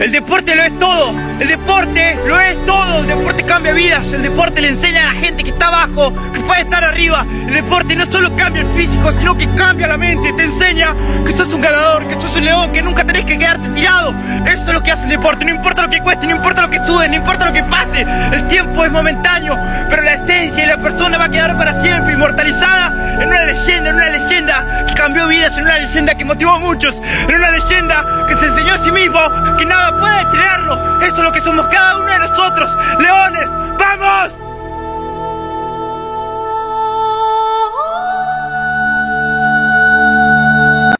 El deporte lo es todo, el deporte lo es todo, el deporte cambia vidas, el deporte le enseña a la gente que está abajo, que puede estar arriba, el deporte no solo cambia el físico, sino que cambia la mente, te enseña que sos un ganador, que sos un león, que nunca tenés que quedarte tirado, eso es lo que hace el deporte, no importa lo que cueste, no importa lo que sude, no importa lo que pase, el tiempo es momentáneo, pero la esencia y la persona va a quedar para siempre inmortalizada en una leyenda, en una leyenda que cambió vidas, en una leyenda que motivó a muchos, en una leyenda que se enseñó a sí que nada puede detenerlo. Eso es lo que somos cada uno de nosotros.